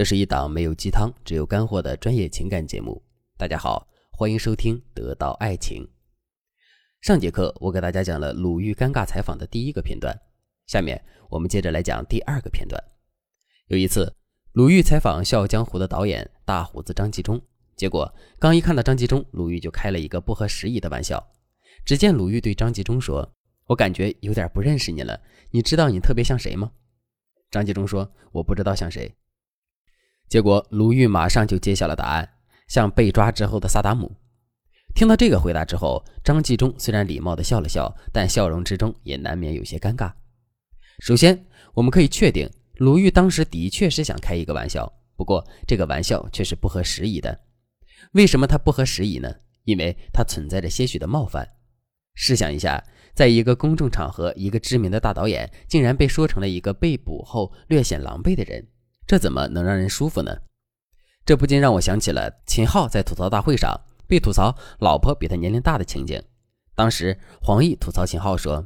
这是一档没有鸡汤，只有干货的专业情感节目。大家好，欢迎收听《得到爱情》。上节课我给大家讲了鲁豫尴尬采访的第一个片段，下面我们接着来讲第二个片段。有一次，鲁豫采访《笑傲江湖》的导演大胡子张纪中，结果刚一看到张纪中，鲁豫就开了一个不合时宜的玩笑。只见鲁豫对张纪中说：“我感觉有点不认识你了，你知道你特别像谁吗？”张纪中说：“我不知道像谁。”结果鲁豫马上就揭晓了答案，像被抓之后的萨达姆。听到这个回答之后，张纪中虽然礼貌地笑了笑，但笑容之中也难免有些尴尬。首先，我们可以确定，鲁豫当时的确是想开一个玩笑，不过这个玩笑却是不合时宜的。为什么他不合时宜呢？因为它存在着些许的冒犯。试想一下，在一个公众场合，一个知名的大导演竟然被说成了一个被捕后略显狼狈的人，这怎么能让人舒服呢？这不禁让我想起了秦昊在吐槽大会上。被吐槽老婆比他年龄大的情景，当时黄奕吐槽秦昊说：“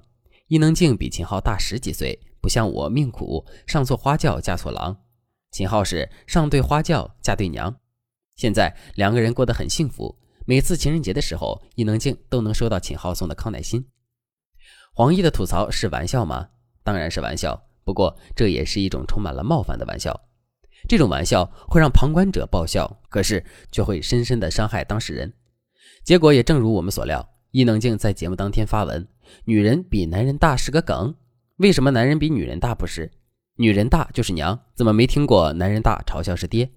伊能静比秦昊大十几岁，不像我命苦，上错花轿嫁错郎。秦昊是上对花轿嫁对娘。现在两个人过得很幸福，每次情人节的时候，伊能静都能收到秦昊送的康乃馨。”黄奕的吐槽是玩笑吗？当然是玩笑，不过这也是一种充满了冒犯的玩笑。这种玩笑会让旁观者爆笑，可是却会深深的伤害当事人。结果也正如我们所料，伊能静在节目当天发文：“女人比男人大是个梗，为什么男人比女人大不是？女人大就是娘，怎么没听过男人大嘲笑是爹？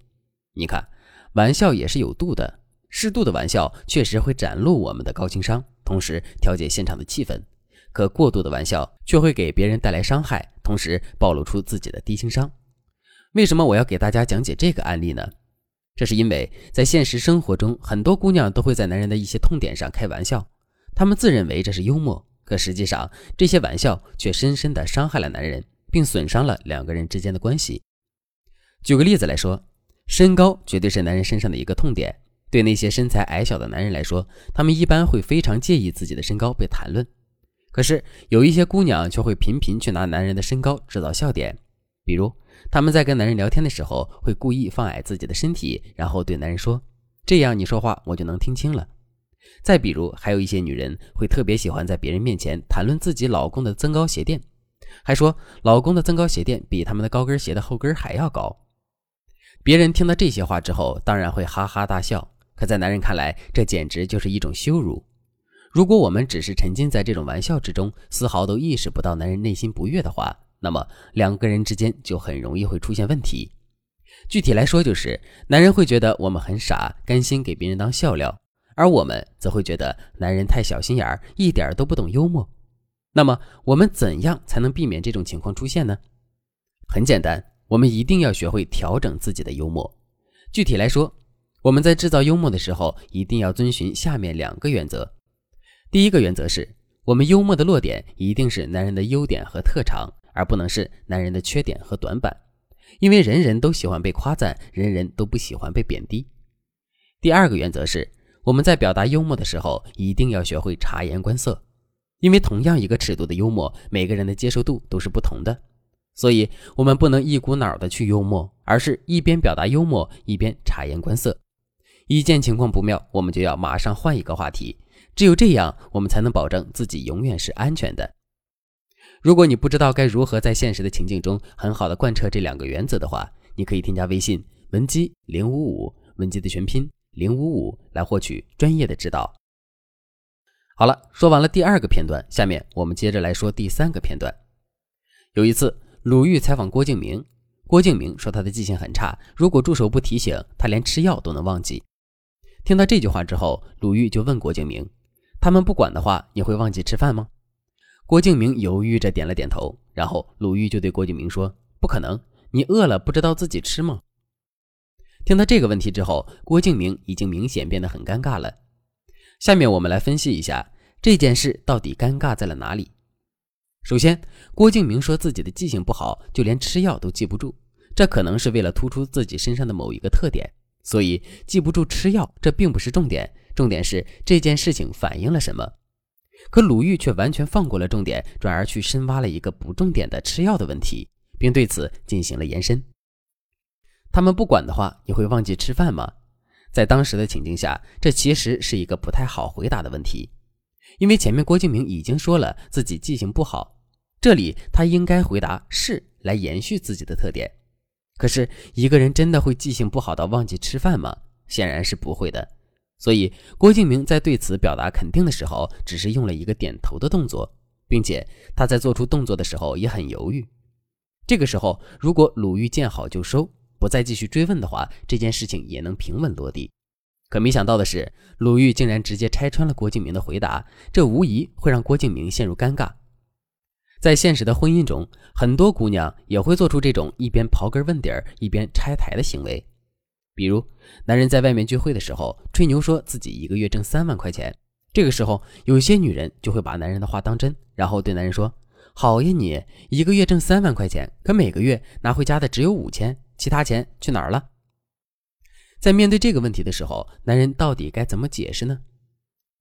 你看，玩笑也是有度的，适度的玩笑确实会展露我们的高情商，同时调节现场的气氛。可过度的玩笑却会给别人带来伤害，同时暴露出自己的低情商。”为什么我要给大家讲解这个案例呢？这是因为在现实生活中，很多姑娘都会在男人的一些痛点上开玩笑，她们自认为这是幽默，可实际上这些玩笑却深深地伤害了男人，并损伤了两个人之间的关系。举个例子来说，身高绝对是男人身上的一个痛点。对那些身材矮小的男人来说，他们一般会非常介意自己的身高被谈论。可是有一些姑娘却会频频去拿男人的身高制造笑点，比如。他们在跟男人聊天的时候，会故意放矮自己的身体，然后对男人说：“这样你说话我就能听清了。”再比如，还有一些女人会特别喜欢在别人面前谈论自己老公的增高鞋垫，还说老公的增高鞋垫比他们的高跟鞋的后跟还要高。别人听到这些话之后，当然会哈哈大笑，可在男人看来，这简直就是一种羞辱。如果我们只是沉浸在这种玩笑之中，丝毫都意识不到男人内心不悦的话，那么两个人之间就很容易会出现问题。具体来说，就是男人会觉得我们很傻，甘心给别人当笑料，而我们则会觉得男人太小心眼儿，一点都不懂幽默。那么我们怎样才能避免这种情况出现呢？很简单，我们一定要学会调整自己的幽默。具体来说，我们在制造幽默的时候，一定要遵循下面两个原则。第一个原则是我们幽默的落点一定是男人的优点和特长。而不能是男人的缺点和短板，因为人人都喜欢被夸赞，人人都不喜欢被贬低。第二个原则是，我们在表达幽默的时候，一定要学会察言观色，因为同样一个尺度的幽默，每个人的接受度都是不同的，所以我们不能一股脑的去幽默，而是一边表达幽默，一边察言观色。一见情况不妙，我们就要马上换一个话题，只有这样，我们才能保证自己永远是安全的。如果你不知道该如何在现实的情境中很好的贯彻这两个原则的话，你可以添加微信文姬零五五，文姬的全拼零五五，来获取专业的指导。好了，说完了第二个片段，下面我们接着来说第三个片段。有一次，鲁豫采访郭敬明，郭敬明说他的记性很差，如果助手不提醒，他连吃药都能忘记。听到这句话之后，鲁豫就问郭敬明：“他们不管的话，你会忘记吃饭吗？”郭敬明犹豫着点了点头，然后鲁豫就对郭敬明说：“不可能，你饿了不知道自己吃吗？”听到这个问题之后，郭敬明已经明显变得很尴尬了。下面我们来分析一下这件事到底尴尬在了哪里。首先，郭敬明说自己的记性不好，就连吃药都记不住，这可能是为了突出自己身上的某一个特点，所以记不住吃药这并不是重点，重点是这件事情反映了什么。可鲁豫却完全放过了重点，转而去深挖了一个不重点的吃药的问题，并对此进行了延伸。他们不管的话，你会忘记吃饭吗？在当时的情境下，这其实是一个不太好回答的问题，因为前面郭敬明已经说了自己记性不好，这里他应该回答是来延续自己的特点。可是一个人真的会记性不好到忘记吃饭吗？显然是不会的。所以郭敬明在对此表达肯定的时候，只是用了一个点头的动作，并且他在做出动作的时候也很犹豫。这个时候，如果鲁豫见好就收。不再继续追问的话，这件事情也能平稳落地。可没想到的是，鲁豫竟然直接拆穿了郭敬明的回答，这无疑会让郭敬明陷入尴尬。在现实的婚姻中，很多姑娘也会做出这种一边刨根问底儿一边拆台的行为。比如，男人在外面聚会的时候吹牛说自己一个月挣三万块钱，这个时候有些女人就会把男人的话当真，然后对男人说：“好呀，你一个月挣三万块钱，可每个月拿回家的只有五千。”其他钱去哪儿了？在面对这个问题的时候，男人到底该怎么解释呢？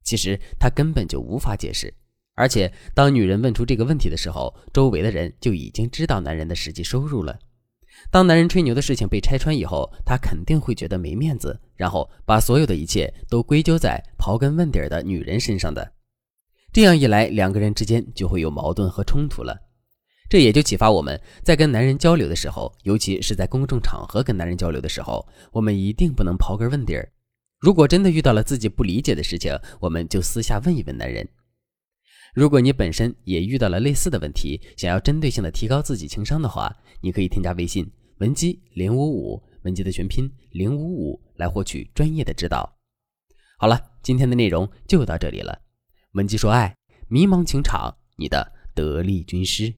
其实他根本就无法解释。而且，当女人问出这个问题的时候，周围的人就已经知道男人的实际收入了。当男人吹牛的事情被拆穿以后，他肯定会觉得没面子，然后把所有的一切都归咎在刨根问底的女人身上的。这样一来，两个人之间就会有矛盾和冲突了。这也就启发我们在跟男人交流的时候，尤其是在公众场合跟男人交流的时候，我们一定不能刨根问底儿。如果真的遇到了自己不理解的事情，我们就私下问一问男人。如果你本身也遇到了类似的问题，想要针对性的提高自己情商的话，你可以添加微信文姬零五五，文姬的全拼零五五，来获取专业的指导。好了，今天的内容就到这里了。文姬说爱，迷茫情场，你的得力军师。